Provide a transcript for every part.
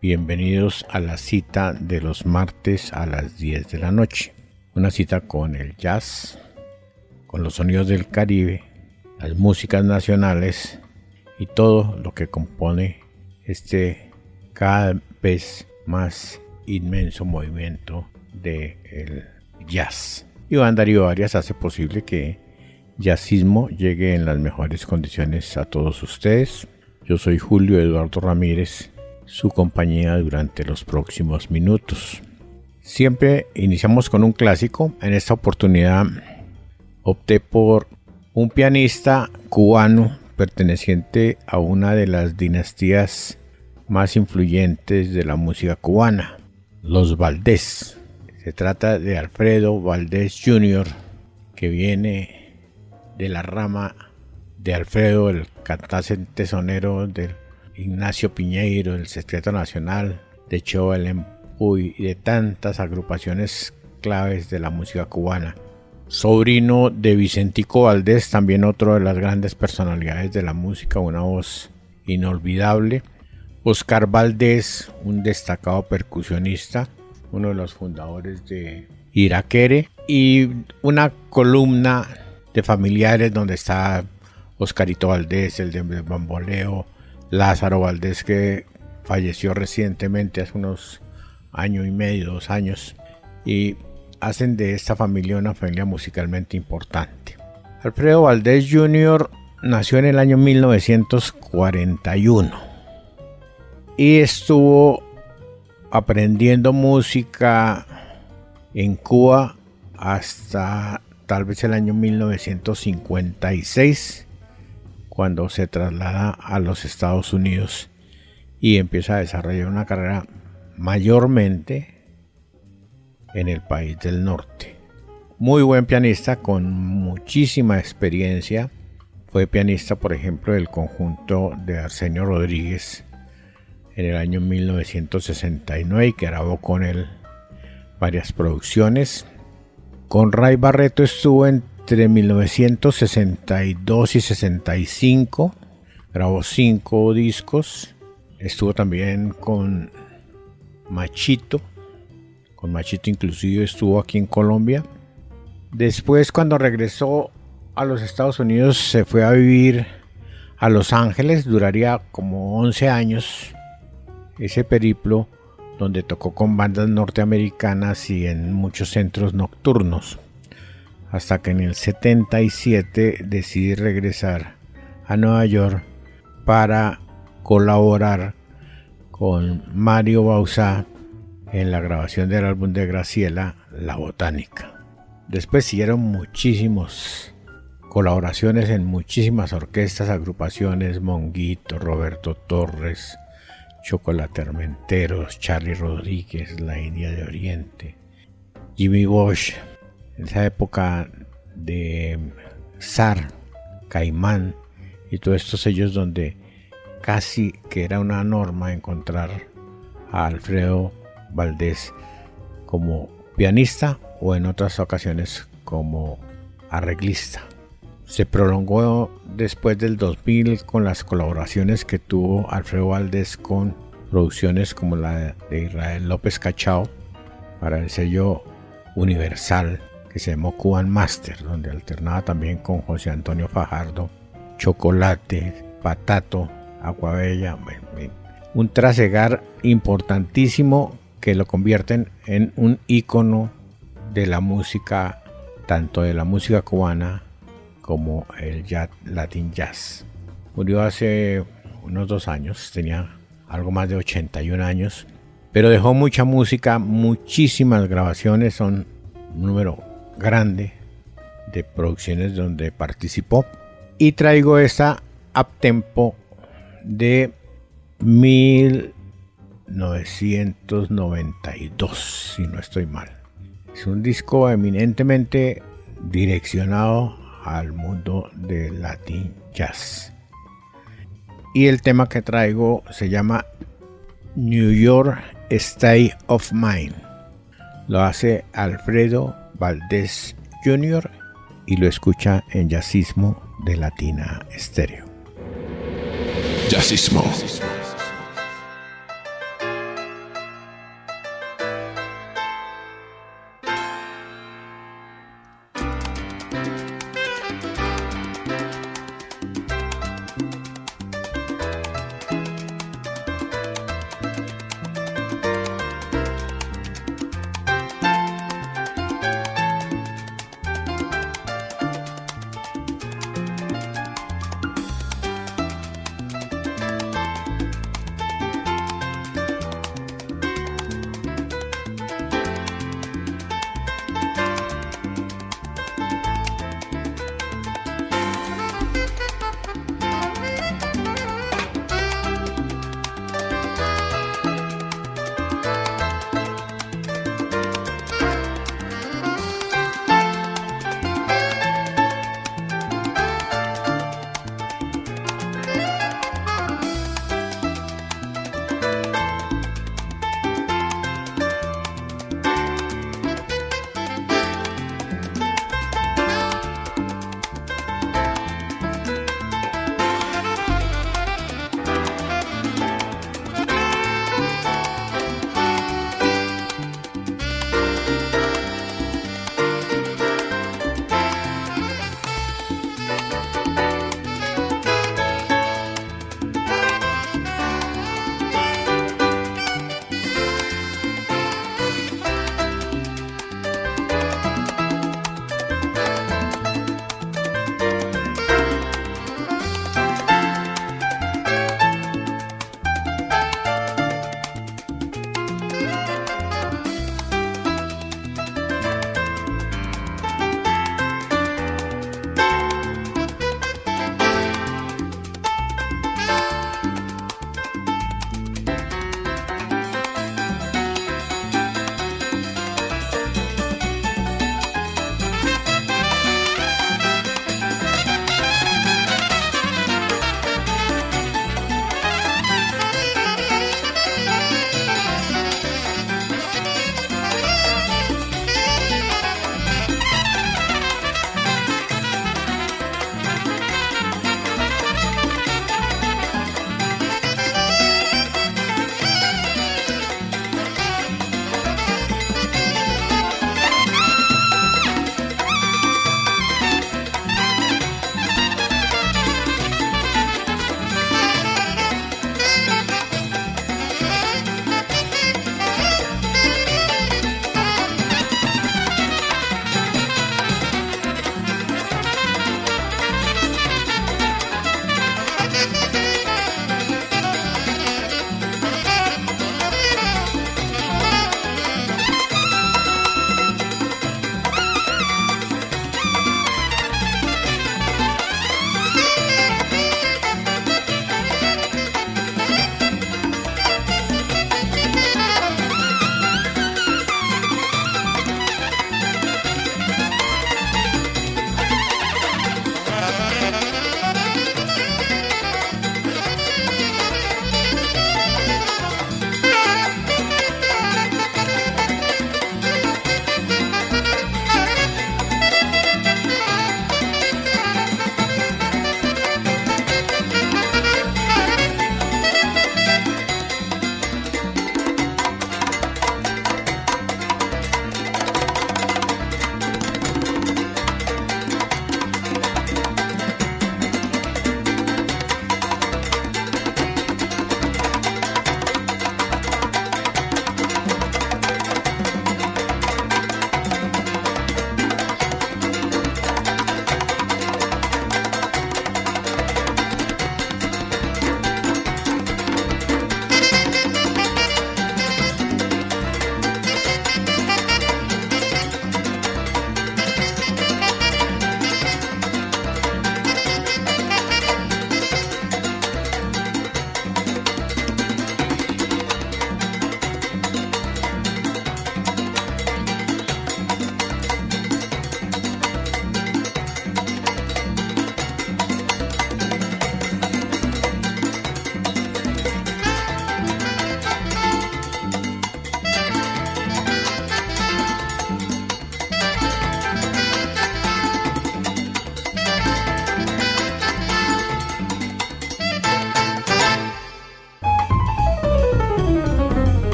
bienvenidos a la cita de los martes a las 10 de la noche. Una cita con el jazz, con los sonidos del Caribe, las músicas nacionales y todo lo que compone este cada vez más inmenso movimiento del jazz. Iván Darío Arias hace posible que jazzismo llegue en las mejores condiciones a todos ustedes. Yo soy Julio Eduardo Ramírez, su compañía durante los próximos minutos. Siempre iniciamos con un clásico. En esta oportunidad opté por un pianista cubano perteneciente a una de las dinastías más influyentes de la música cubana, los Valdés. Se trata de Alfredo Valdés Jr., que viene de la rama de Alfredo, el cantante tesonero de Ignacio Piñeiro, el Secreto Nacional, de Choel y de tantas agrupaciones claves de la música cubana. Sobrino de Vicentico Valdés, también otro de las grandes personalidades de la música, una voz inolvidable. Oscar Valdés, un destacado percusionista, uno de los fundadores de Iraquere, y una columna de familiares donde está Oscarito Valdés, el de Bamboleo, Lázaro Valdés que falleció recientemente hace unos año y medio, dos años, y hacen de esta familia una familia musicalmente importante. Alfredo Valdés Jr. nació en el año 1941 y estuvo aprendiendo música en Cuba hasta tal vez el año 1956 cuando se traslada a los Estados Unidos y empieza a desarrollar una carrera mayormente en el país del norte. Muy buen pianista con muchísima experiencia. Fue pianista, por ejemplo, del conjunto de Arsenio Rodríguez en el año 1969 y que grabó con él varias producciones. Con Ray Barreto estuvo en entre 1962 y 65. Grabó cinco discos. Estuvo también con Machito. Con Machito inclusive estuvo aquí en Colombia. Después cuando regresó a los Estados Unidos se fue a vivir a Los Ángeles. Duraría como 11 años ese periplo donde tocó con bandas norteamericanas y en muchos centros nocturnos hasta que en el 77 decidí regresar a Nueva York para colaborar con Mario Bausá en la grabación del álbum de Graciela, La Botánica. Después siguieron muchísimas colaboraciones en muchísimas orquestas, agrupaciones, Monguito, Roberto Torres, Chocolate Armenteros, Charlie Rodríguez, La India de Oriente, Jimmy Bosch, esa época de Zar, Caimán y todos estos sellos donde casi que era una norma encontrar a Alfredo Valdés como pianista o en otras ocasiones como arreglista. Se prolongó después del 2000 con las colaboraciones que tuvo Alfredo Valdés con producciones como la de Israel López Cachao para el sello Universal que se llamó Cuban Master, donde alternaba también con José Antonio Fajardo, Chocolate, Patato, Aguabella, un trasegar importantísimo que lo convierten en un ícono de la música, tanto de la música cubana como el jazz, Latin Jazz. Murió hace unos dos años, tenía algo más de 81 años, pero dejó mucha música, muchísimas grabaciones, son un número grande de producciones donde participó. Y traigo esta uptempo de 1992, si no estoy mal. Es un disco eminentemente direccionado al mundo del Latin Jazz. Y el tema que traigo se llama New York State of Mind. Lo hace Alfredo Valdés Jr. y lo escucha en Jazzismo de Latina Estéreo. Jazzismo.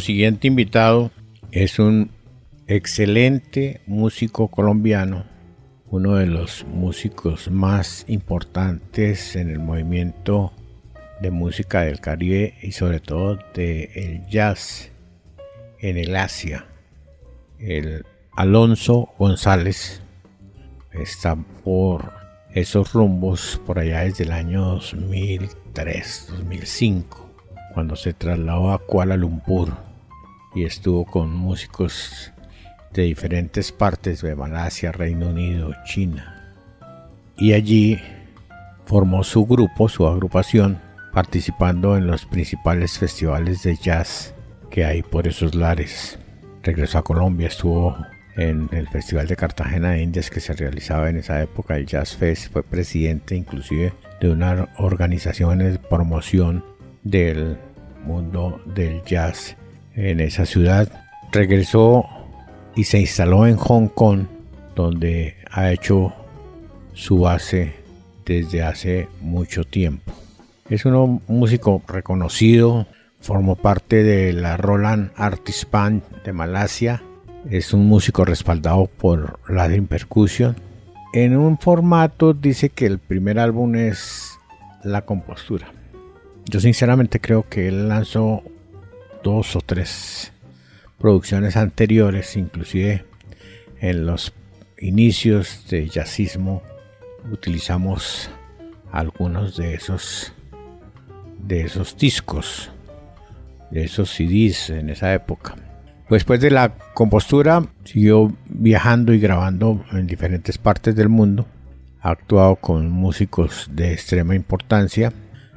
Siguiente invitado es un excelente músico colombiano, uno de los músicos más importantes en el movimiento de música del Caribe y sobre todo del el jazz en el Asia. El Alonso González está por esos rumbos por allá desde el año 2003, 2005, cuando se trasladó a Kuala Lumpur y estuvo con músicos de diferentes partes de Malasia, Reino Unido, China. Y allí formó su grupo, su agrupación, participando en los principales festivales de jazz que hay por esos lares. Regresó a Colombia, estuvo en el Festival de Cartagena de Indias que se realizaba en esa época, el Jazz Fest, fue presidente inclusive de una organización de promoción del mundo del jazz en esa ciudad. Regresó y se instaló en Hong Kong, donde ha hecho su base desde hace mucho tiempo. Es un músico reconocido, formó parte de la Roland Artist Band de Malasia, es un músico respaldado por la Percussion. En un formato dice que el primer álbum es La Compostura. Yo sinceramente creo que él lanzó dos o tres producciones anteriores, inclusive en los inicios de jazzismo utilizamos algunos de esos de esos discos, de esos CDs en esa época. Después de la compostura, siguió viajando y grabando en diferentes partes del mundo. Ha actuado con músicos de extrema importancia,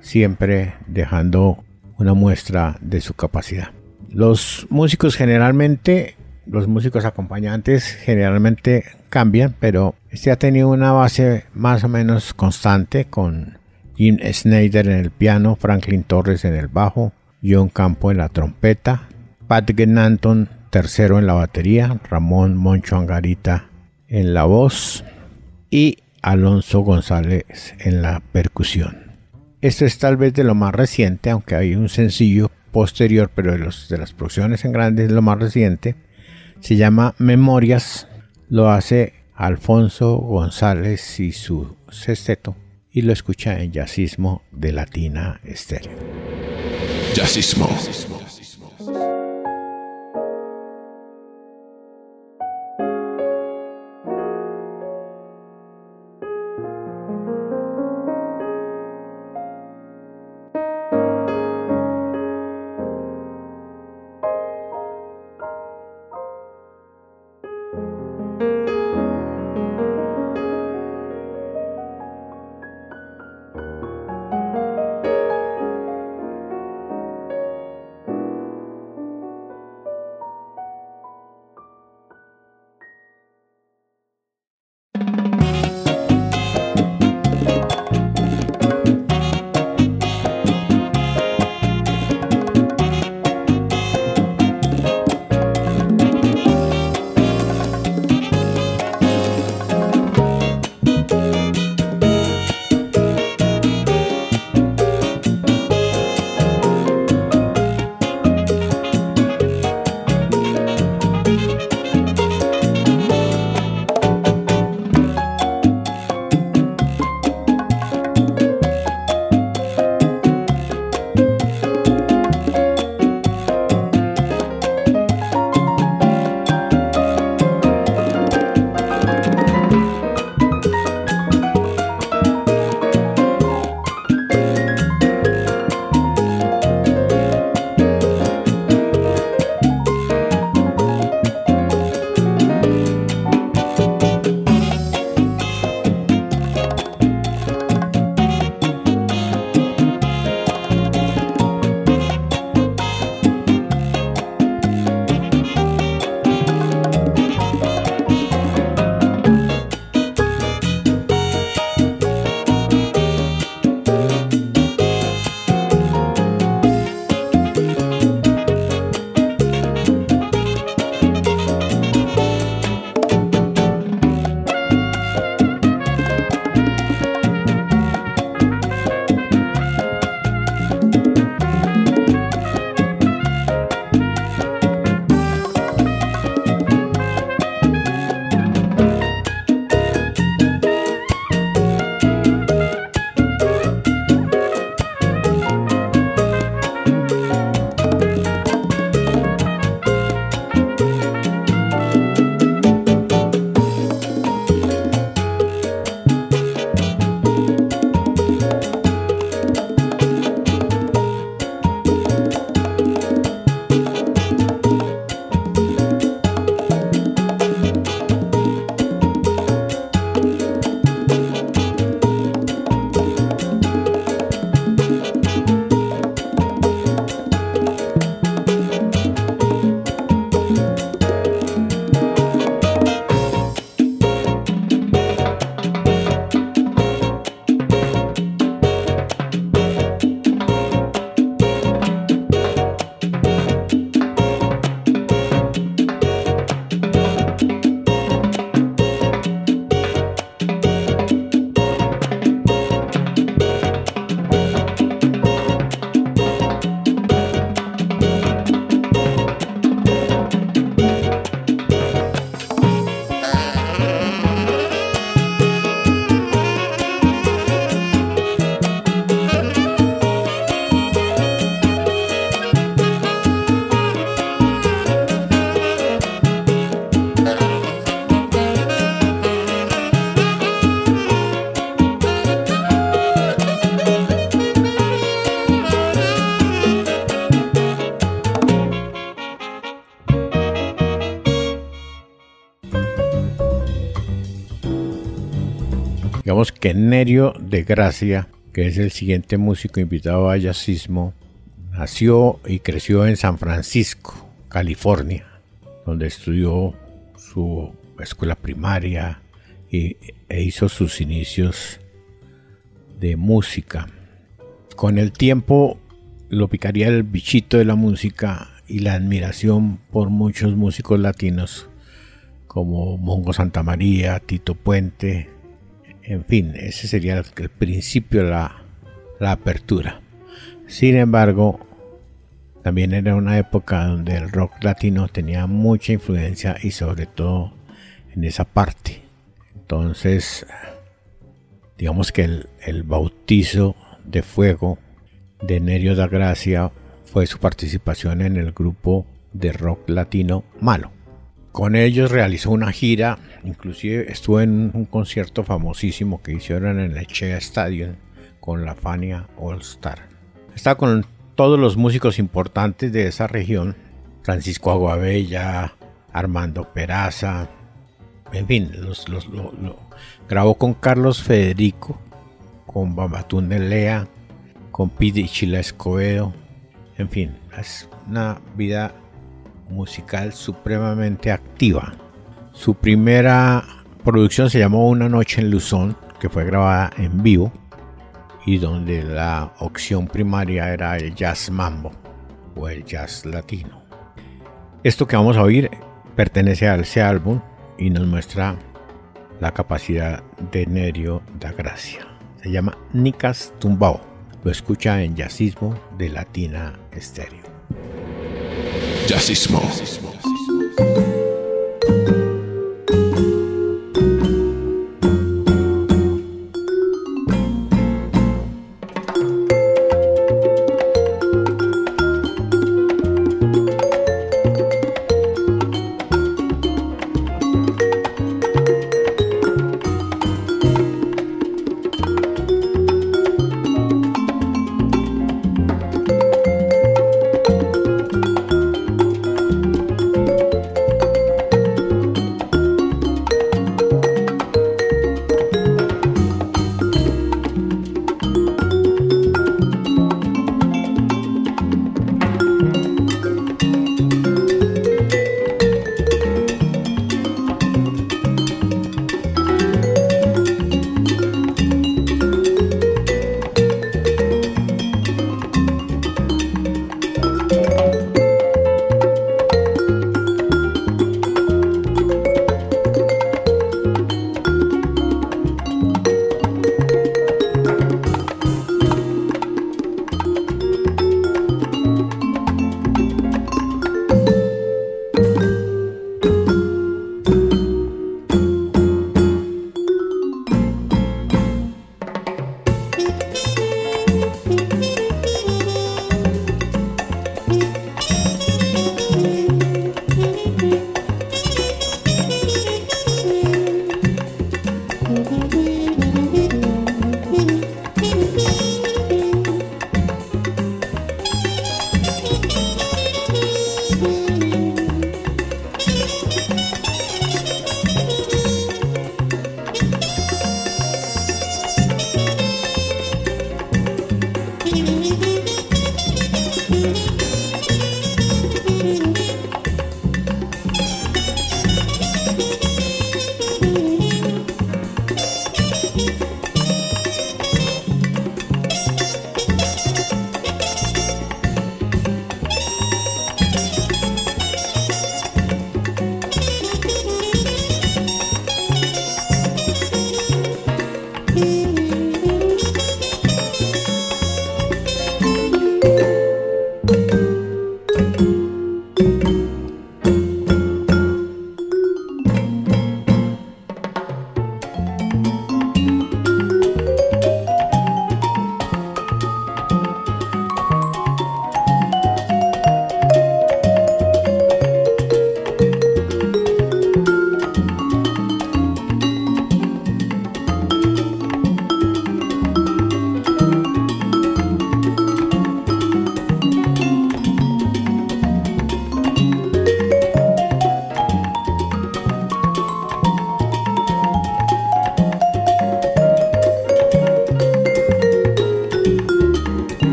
siempre dejando una muestra de su capacidad. Los músicos generalmente, los músicos acompañantes generalmente cambian, pero este ha tenido una base más o menos constante con Jim Snyder en el piano, Franklin Torres en el bajo, John Campo en la trompeta, Pat Genanton tercero en la batería, Ramón Moncho Angarita en la voz y Alonso González en la percusión. Esto es tal vez de lo más reciente, aunque hay un sencillo posterior, pero de, las producciones en grande es lo más reciente. Se llama Memorias, lo hace Alfonso González y su sexteto y lo escucha en Jazzismo de Latina Estéreo. Jazzismo. Que Nerio de Gracia, que es el siguiente músico invitado a Jazzismo, nació y creció en San Francisco, California, donde estudió su escuela primaria y, e hizo sus inicios de música. Con el tiempo lo picaría el bichito de la música y la admiración por muchos músicos latinos como Mongo Santa María, Tito Puente, en fin, ese sería el principio la, la apertura. Sin embargo, también era una época donde el rock latino tenía mucha influencia y sobre todo en esa parte. Entonces, digamos que el, el bautizo de fuego de Nerio da Gracia fue su participación en el grupo de rock latino Malo. Con ellos realizó una gira, inclusive estuvo en un concierto famosísimo que hicieron en el Chea Stadium con la Fania All Star. Está con todos los músicos importantes de esa región, Francisco Aguabella, Armando Peraza, en fin, los, grabó con Carlos Federico, con Babatún de Lea, con Pidi Chila Escobedo, en fin, es una vida musical supremamente activa. Su primera producción se llamó Una noche en Luzón, que fue grabada en vivo y donde la opción primaria era el jazz mambo o el jazz latino. Esto que vamos a oír pertenece a ese álbum y nos muestra la capacidad de Nerio da Gracia. Se llama Nicas Tumbao. Lo escucha en Jazzismo de Latina Estéreo. Jazzismo.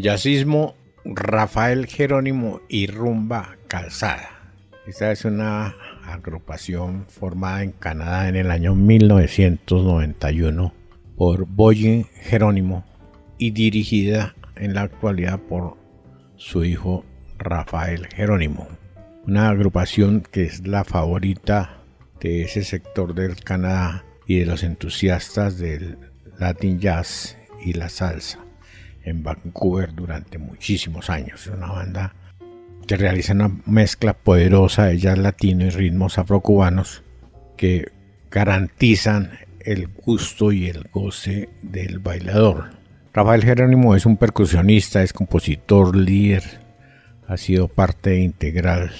Jazzismo, Rafael Jerónimo y Rumba Calzada. Esta es una agrupación formada en Canadá en el año 1991 por Boyin Jerónimo y dirigida en la actualidad por su hijo Rafael Jerónimo. Una agrupación que es la favorita de ese sector del Canadá y de los entusiastas del Latin Jazz y la salsa en Vancouver durante muchísimos años. Es una banda que realiza una mezcla poderosa de jazz latino y ritmos afrocubanos que garantizan el gusto y el goce del bailador. Rafael Jerónimo es un percusionista, es compositor, líder, ha sido parte integral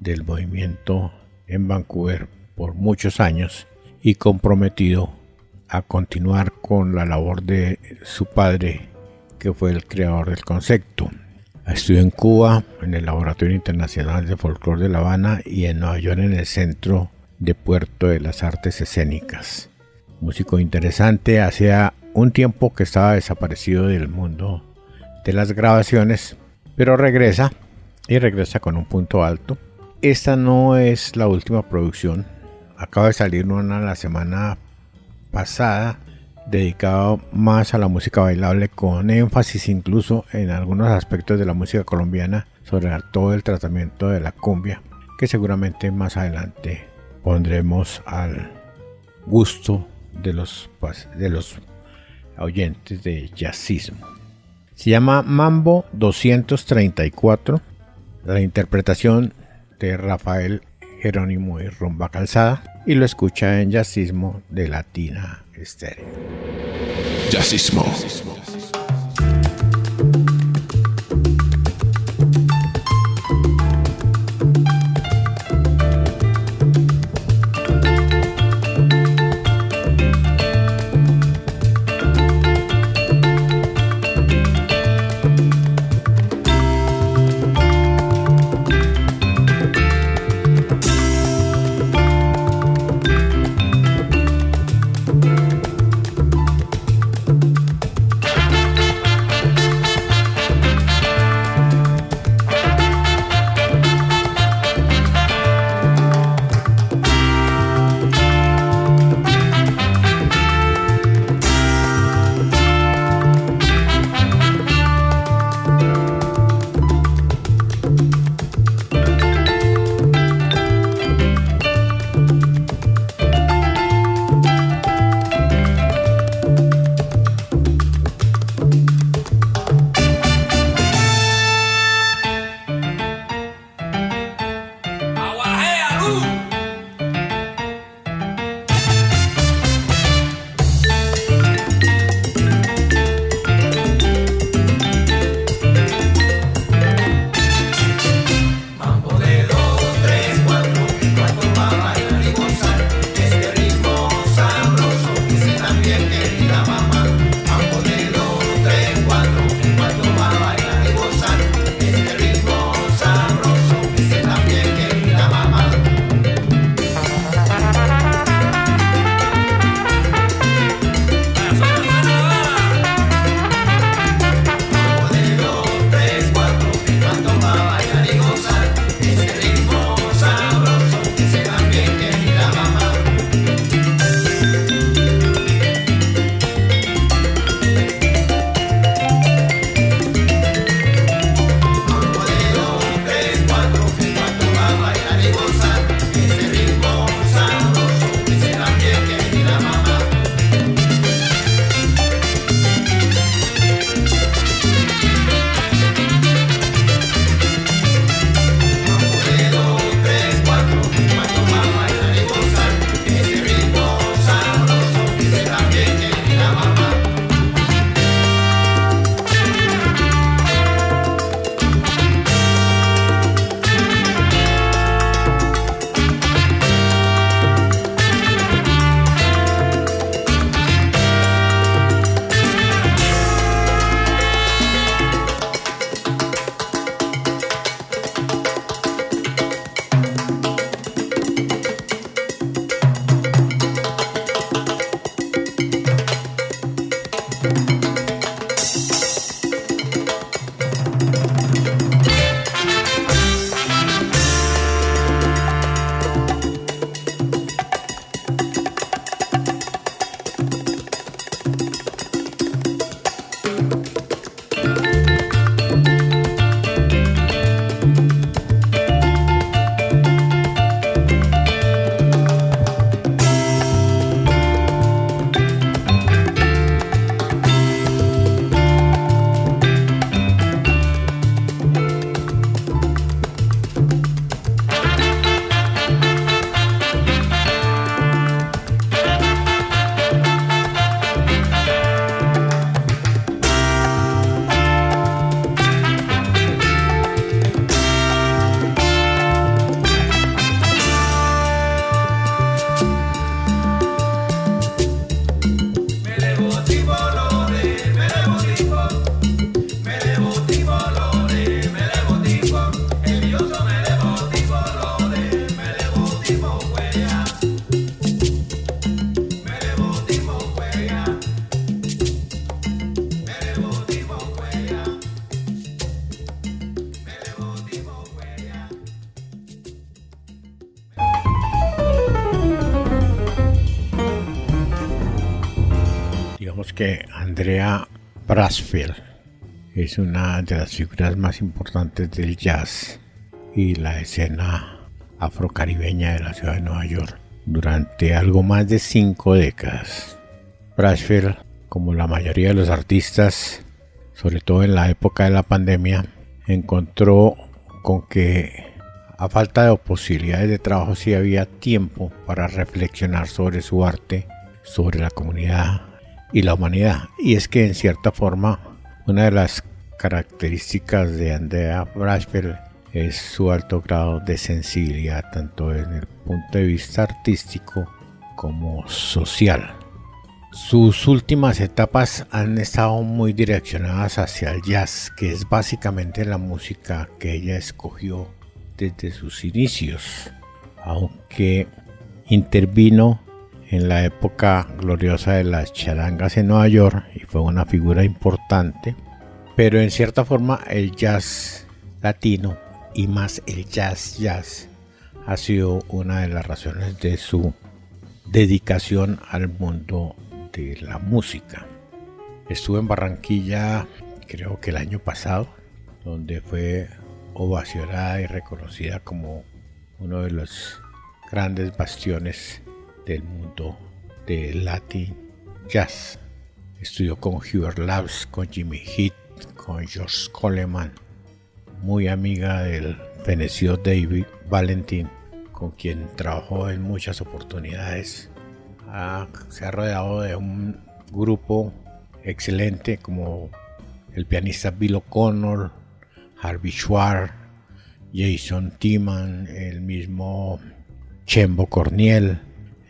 del movimiento en Vancouver por muchos años y comprometido a continuar con la labor de su padre, que fue el creador del concepto. Estudió en Cuba, en el Laboratorio Internacional de Folclore de La Habana y en Nueva York en el Centro de Puerto de las Artes Escénicas. Músico interesante, hacía un tiempo que estaba desaparecido del mundo de las grabaciones, pero regresa y regresa con un punto alto. Esta no es la última producción, acaba de salir una la semana pasada dedicado más a la música bailable con énfasis incluso en algunos aspectos de la música colombiana sobre todo el tratamiento de la cumbia que seguramente más adelante pondremos al gusto de los, de los oyentes de jazzismo. Se llama Mambo 234, la interpretación de Rafael Jerónimo y Rumba Calzada y lo escucha en Jazzismo de Latina Estéreo. Jazzismo. digamos Es una de las figuras más importantes del jazz y la escena afrocaribeña de la ciudad de Nueva York durante algo más de cinco décadas. Brasfield, como la mayoría de los artistas, sobre todo en la época de la pandemia, encontró con que a falta de posibilidades de trabajo sí había tiempo para reflexionar sobre su arte, sobre la comunidad y la humanidad. Y es que en cierta forma una de las características de Andrea Brashfield es su alto grado de sensibilidad tanto desde el punto de vista artístico como social. Sus últimas etapas han estado muy direccionadas hacia el jazz, que es básicamente la música que ella escogió desde sus inicios, aunque intervino en la época gloriosa de las charangas en Nueva York y fue una figura importante, pero en cierta forma el jazz latino y más el jazz jazz ha sido una de las razones de su dedicación al mundo de la música. Estuve en Barranquilla creo que el año pasado, donde fue ovacionada y reconocida como uno de los grandes bastiones del mundo del Latin Jazz. Estudió con Hubert Labs, con Jimmy Heath, con George Coleman, muy amiga del fenecido David Valentin, con quien trabajó en muchas oportunidades. se ha rodeado de un grupo excelente como el pianista Bill O'Connor, Harvey Schwartz, Jason Timan, el mismo Chembo Corniel,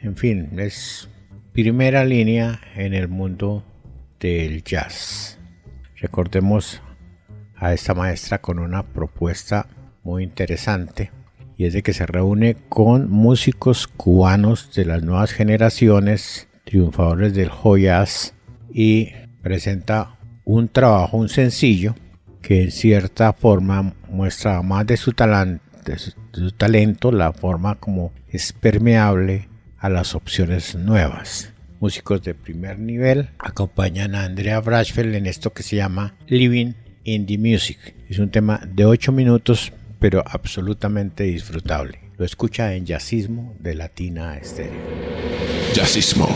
en fin, es primera línea en el mundo del jazz. Recordemos a esta maestra con una propuesta muy interesante y es de que se reúne con músicos cubanos de las nuevas generaciones, triunfadores del joyas y presenta un trabajo, un sencillo que en cierta forma muestra más de su, talento, de su talento, la forma como es permeable a las opciones nuevas. Músicos de primer nivel acompañan a Andrea Brashfeld en esto que se llama Living in the Music. Es un tema de 8 minutos, pero absolutamente disfrutable. Lo escucha en Jazzismo de Latina Estéreo. Jazzismo.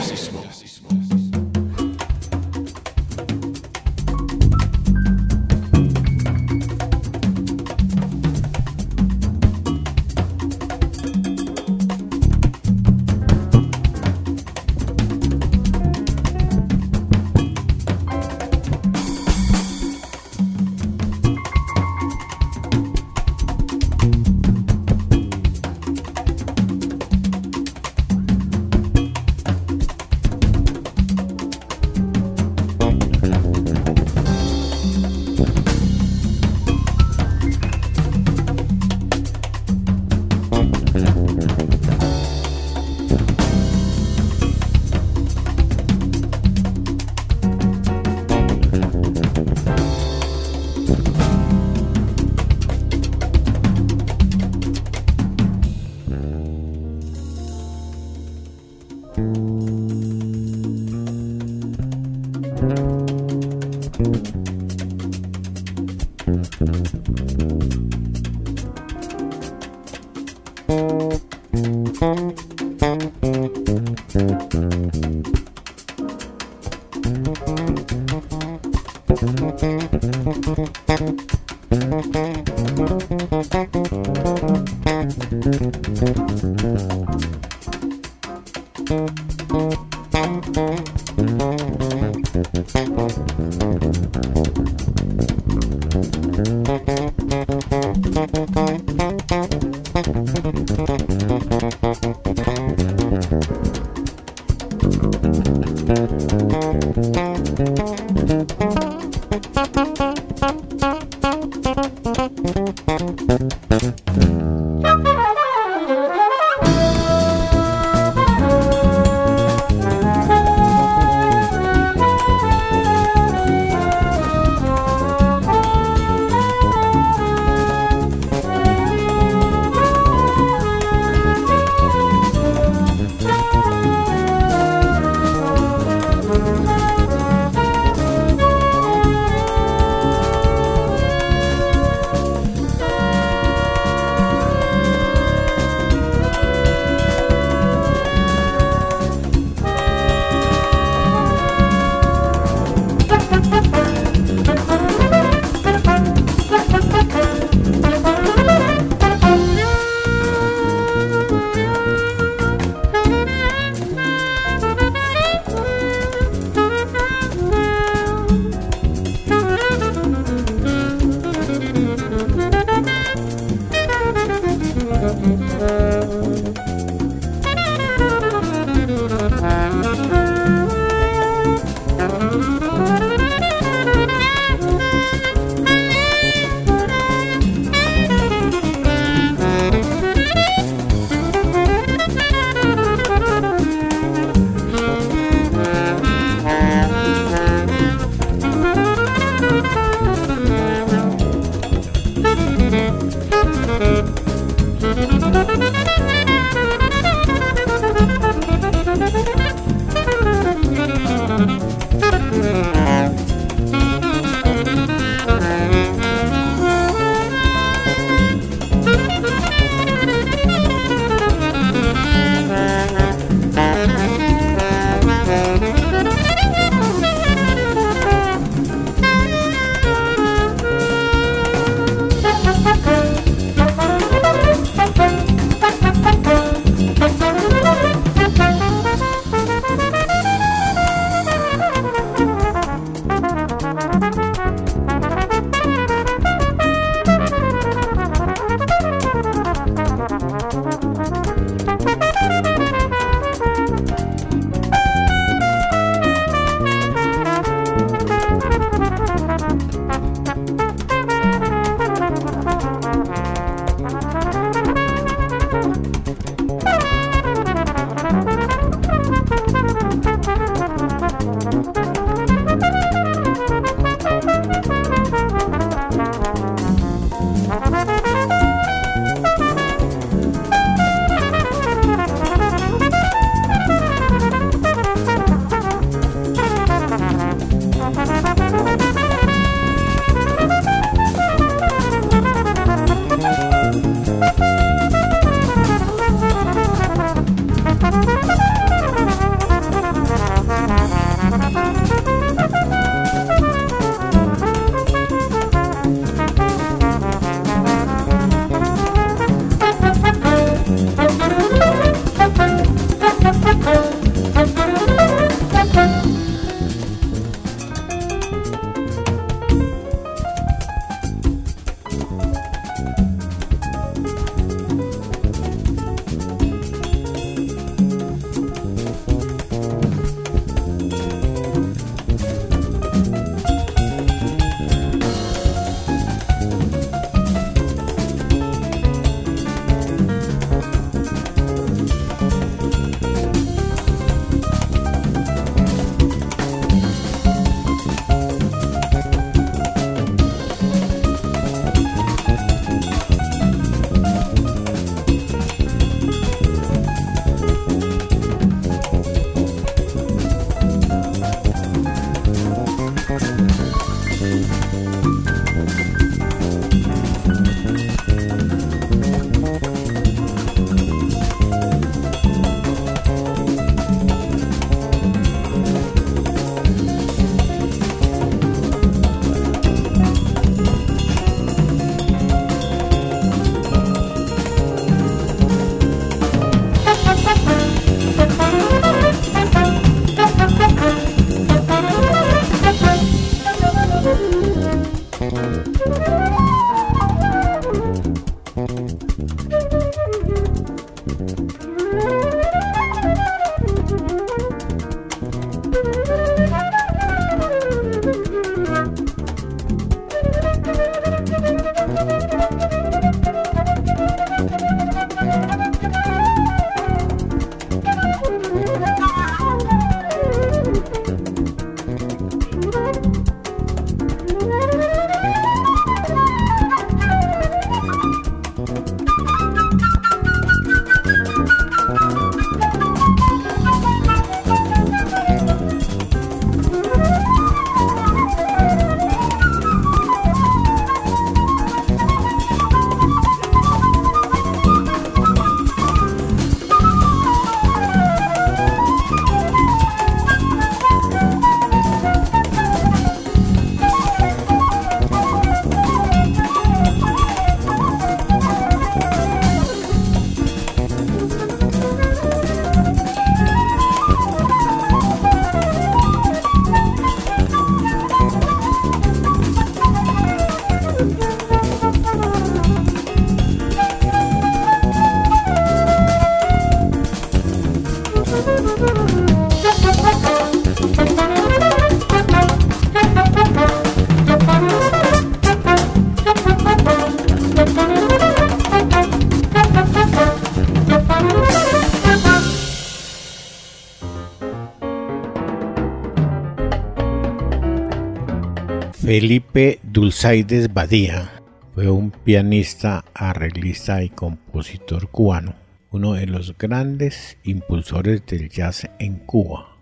Felipe Dulzaides Badía fue un pianista, arreglista y compositor cubano, uno de los grandes impulsores del jazz en Cuba.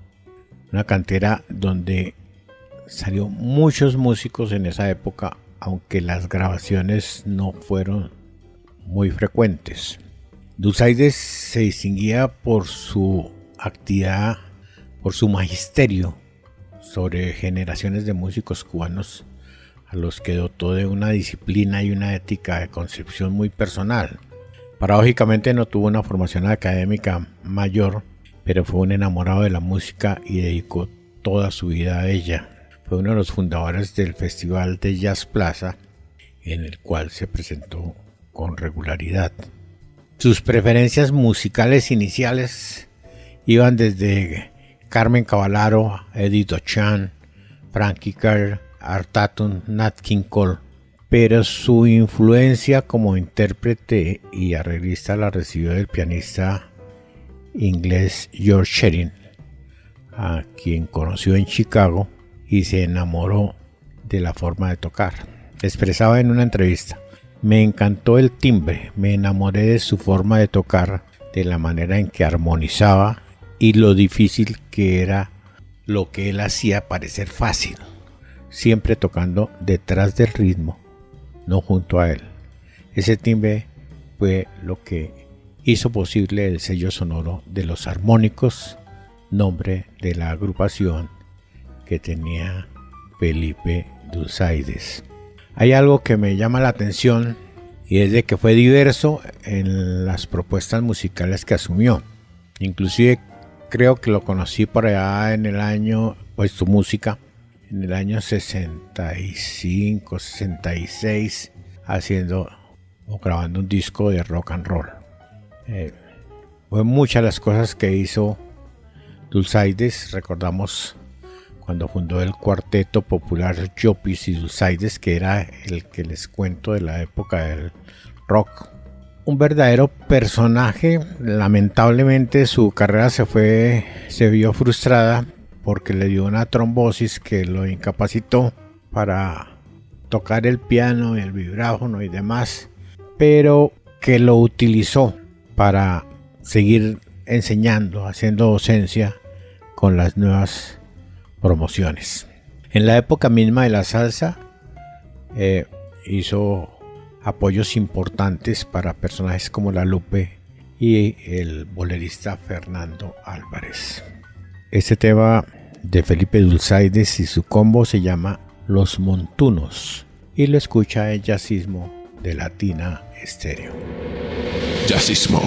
Una cantera donde salió muchos músicos en esa época, aunque las grabaciones no fueron muy frecuentes. Dulzaides se distinguía por su actividad, por su magisterio sobre generaciones de músicos cubanos a los que dotó de una disciplina y una ética de concepción muy personal. Paradójicamente no tuvo una formación académica mayor, pero fue un enamorado de la música y dedicó toda su vida a ella. Fue uno de los fundadores del Festival de Jazz Plaza, en el cual se presentó con regularidad. Sus preferencias musicales iniciales iban desde Carmen Cavallaro, Edith Ochan, Frankie Kerr, Art Tatum, Nat King Cole, pero su influencia como intérprete y arreglista la recibió del pianista inglés George Sherin, a quien conoció en Chicago y se enamoró de la forma de tocar. Expresaba en una entrevista, me encantó el timbre, me enamoré de su forma de tocar, de la manera en que armonizaba y lo difícil que era lo que él hacía parecer fácil, siempre tocando detrás del ritmo, no junto a él. Ese timbre fue lo que hizo posible el sello sonoro de los armónicos, nombre de la agrupación que tenía Felipe Dulzaides. Hay algo que me llama la atención y es de que fue diverso en las propuestas musicales que asumió. Inclusive creo que lo conocí por allá en el año, pues su música, en el año 65, 66, haciendo o grabando un disco de rock and roll. Eh, fue muchas las cosas que hizo Dulzaides, recordamos cuando fundó el cuarteto popular Jopis y Dulzaides, que era el que les cuento de la época del rock un verdadero personaje. Lamentablemente su carrera se fue, se vio frustrada porque le dio una trombosis que lo incapacitó para tocar el piano, el vibráfono y demás, pero que lo utilizó para seguir enseñando, haciendo docencia con las nuevas promociones. En la época misma de la salsa eh, hizo apoyos importantes para personajes como La Lupe y el bolerista Fernando Álvarez. Este tema de Felipe Dulzaides y su combo se llama Los Montunos y lo escucha el jazzismo de Latina Estéreo. Jazzismo.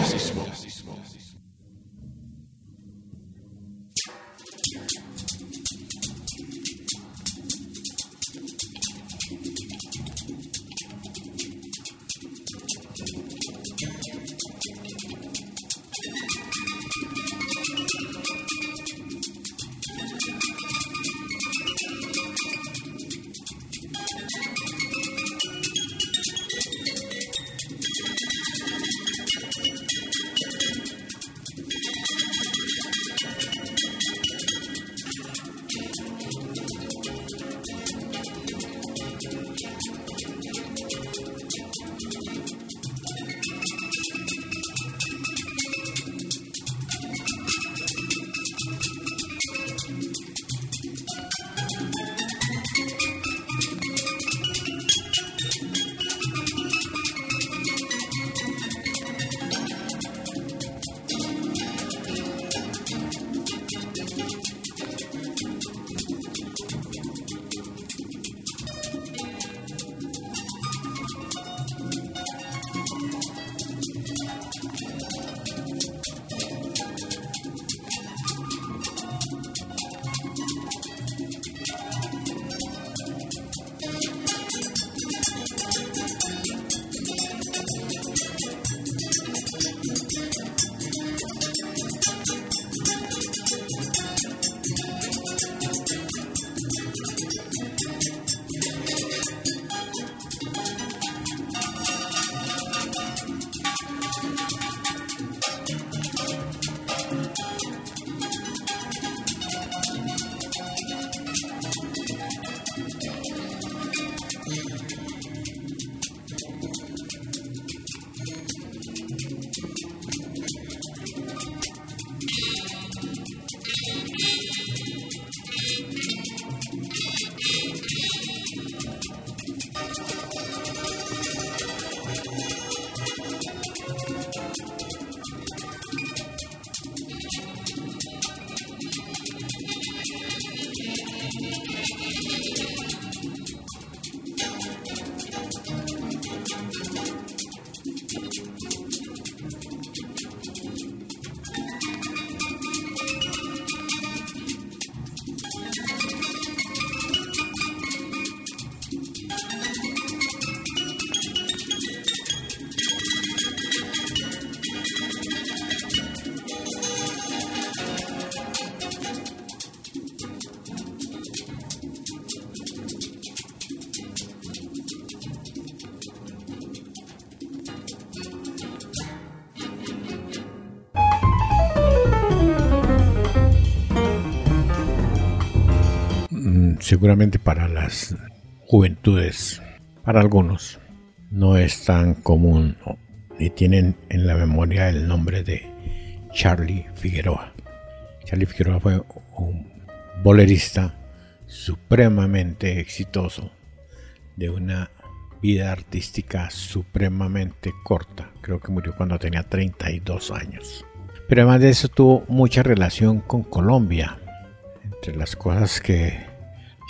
Seguramente para las juventudes, para algunos, no es tan común ni tienen en la memoria el nombre de Charlie Figueroa. Charlie Figueroa fue un bolerista supremamente exitoso de una vida artística supremamente corta. Creo que murió cuando tenía 32 años. Pero además de eso tuvo mucha relación con Colombia. Entre las cosas que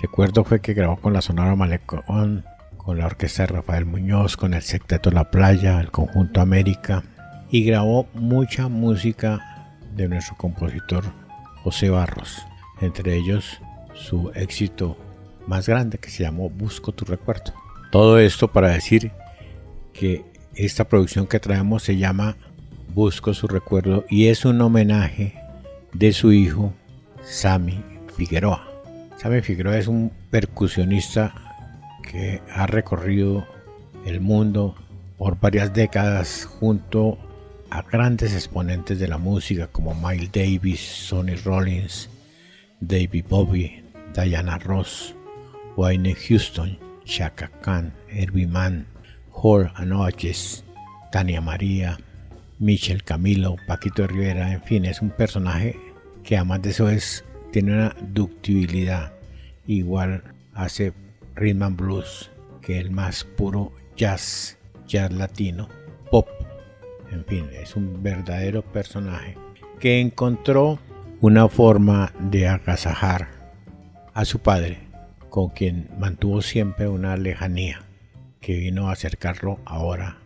recuerdo fue que grabó con la Sonora Malecón, con la orquesta de Rafael Muñoz, con el Secteto La Playa, el Conjunto América, y grabó mucha música de nuestro compositor José Barros, entre ellos su éxito más grande que se llamó Busco tu recuerdo. Todo esto para decir que esta producción que traemos se llama Busco su recuerdo y es un homenaje de su hijo Sammy Figueroa. Sammy Figueroa es un percusionista que ha recorrido el mundo por varias décadas junto a grandes exponentes de la música como Miles Davis, Sonny Rollins, David Bowie, Diana Ross, Wayne Houston, Chaka Khan, Herbie Mann, Hall Anoaches, Tania María, Michel Camilo, Paquito Rivera, en fin, es un personaje que además de eso es, tiene una ductibilidad. Igual hace rhythm and blues que el más puro jazz, jazz latino, pop. En fin, es un verdadero personaje que encontró una forma de agasajar a su padre, con quien mantuvo siempre una lejanía, que vino a acercarlo ahora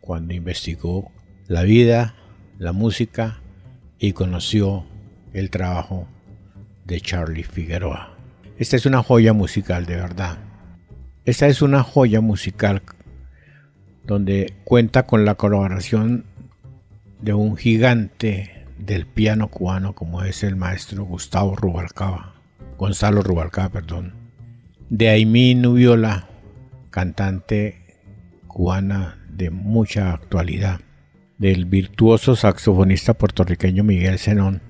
cuando investigó la vida, la música y conoció el trabajo de Charlie Figueroa. Esta es una joya musical de verdad. Esta es una joya musical donde cuenta con la colaboración de un gigante del piano cubano como es el maestro Gustavo Rubalcaba, Gonzalo Rubalcaba, perdón, de Aimí Nubiola, cantante cubana de mucha actualidad del virtuoso saxofonista puertorriqueño Miguel Zenón,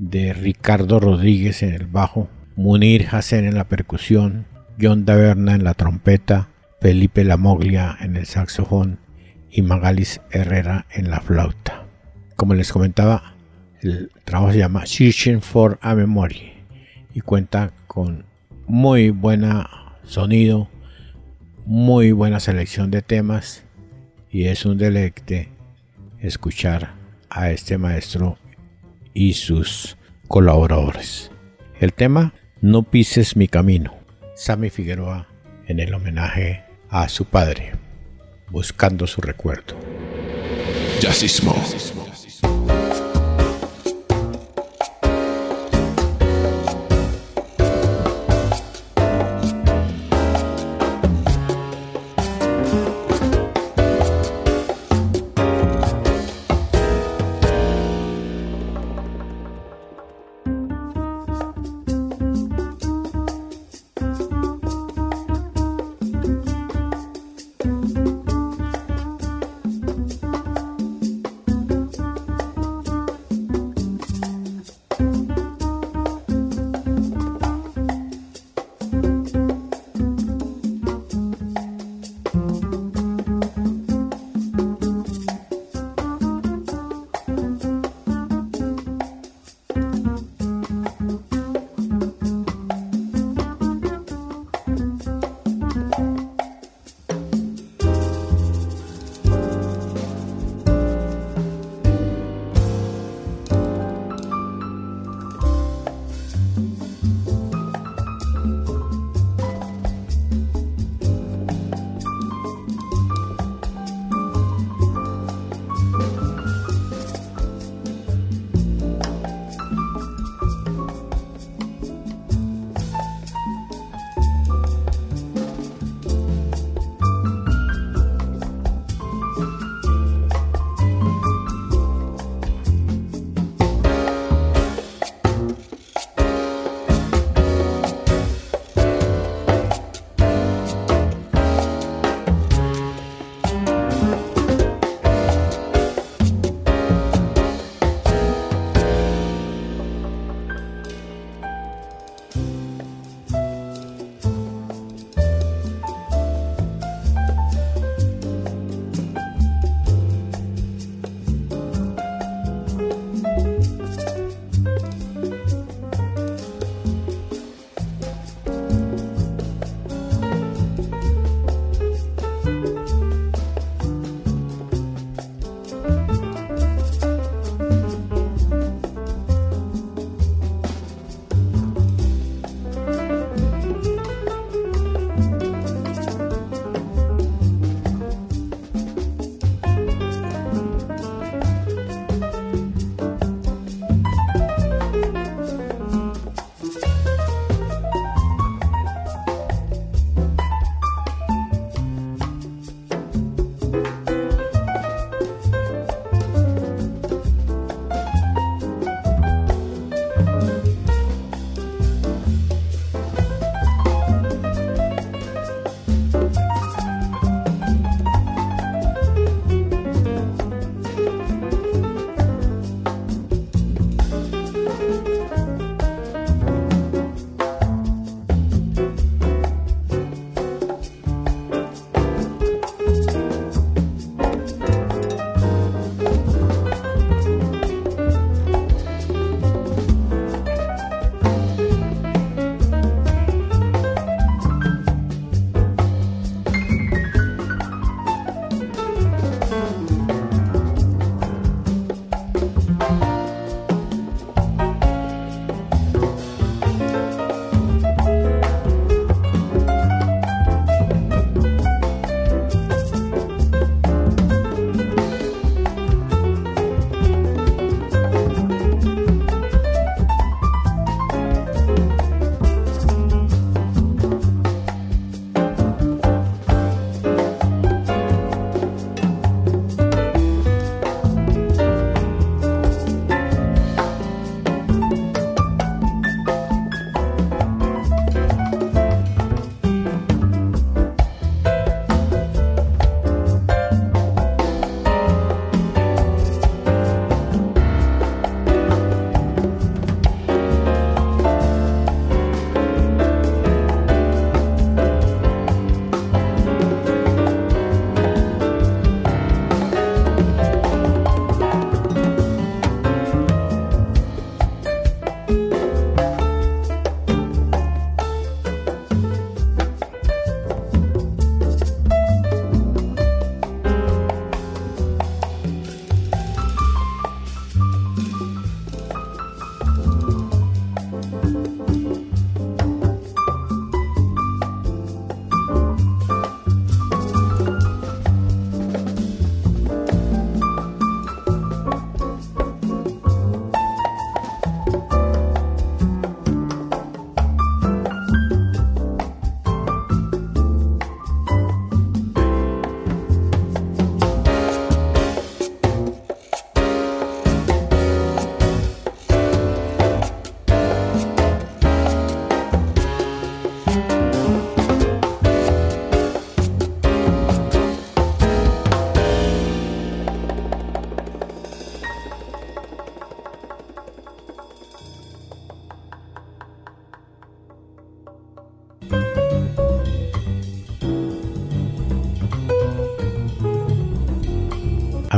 de Ricardo Rodríguez en el bajo, Munir Hassen en la percusión, John Daverna en la trompeta, Felipe Lamoglia en el saxofón y Magalis Herrera en la flauta. Como les comentaba, el trabajo se llama Searching for a Memory y cuenta con muy buena sonido, muy buena selección de temas y es un deleite escuchar a este maestro y sus colaboradores. El tema No pises mi camino. Sammy Figueroa en el homenaje a su padre, buscando su recuerdo. Jazzismo.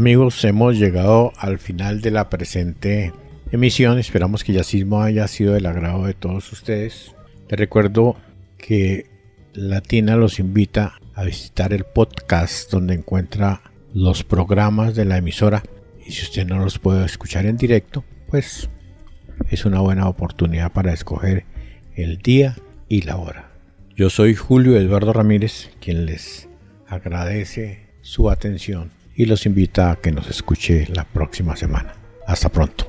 Amigos, hemos llegado al final de la presente emisión. Esperamos que Yacismo haya sido del agrado de todos ustedes. Les recuerdo que Latina los invita a visitar el podcast donde encuentra los programas de la emisora. Y si usted no los puede escuchar en directo, pues es una buena oportunidad para escoger el día y la hora. Yo soy Julio Eduardo Ramírez, quien les agradece su atención y los invita a que nos escuche la próxima semana. Hasta pronto.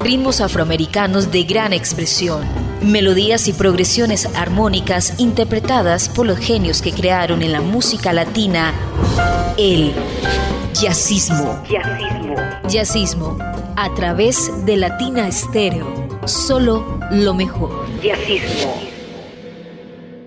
Ritmos afroamericanos de gran expresión, melodías y progresiones armónicas interpretadas por los genios que crearon en la música latina el jazzismo. Jazzismo. Jazzismo a través de Latina Estéreo. Solo lo mejor. Jazzismo.